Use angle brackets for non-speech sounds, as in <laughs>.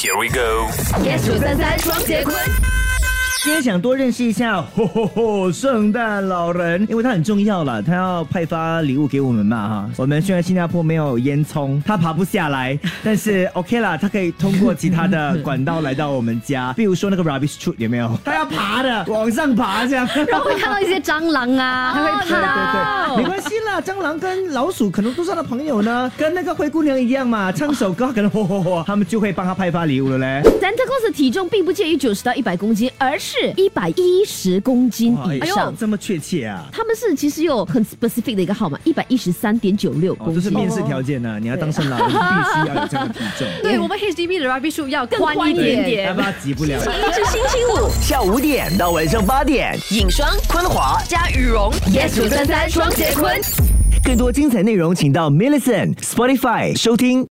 Here we go。yes 九三三双节棍。今天想多认识一下，吼吼吼，圣诞老人，因为他很重要了，他要派发礼物给我们嘛哈。我们虽然新加坡没有烟囱，他爬不下来，但是 <laughs> OK 啦，他可以通过其他的管道来到我们家，<laughs> 比如说那个 rubbish chute 有没有？他要爬的，往上爬这样。然后会看到一些蟑螂啊，还会 <laughs> 对对爬。对，没关系啦，蟑螂跟老鼠可能都是他的朋友呢，跟那个灰姑娘一样嘛，唱首歌可能吼吼吼，他们就会帮他派发礼物了嘞。Santa Claus 的体重并不介于九十到一百公斤，而是一百一十公斤以上。这么确切啊！他们是其实有很 specific 的一个号码，一百一十三点九六哦，公斤。这是面试条件呢、你要当上老人，必须要有这样的体重。<laughs> 对我们 HDB 的 rugby 数要更宽一点点点。要不然挤不了。一至星期五下午五点到晚上八点，影双昆华。加羽绒，yes 五三三双节棍。更多精彩内容，请到 m i l l i c e n t Spotify 收听。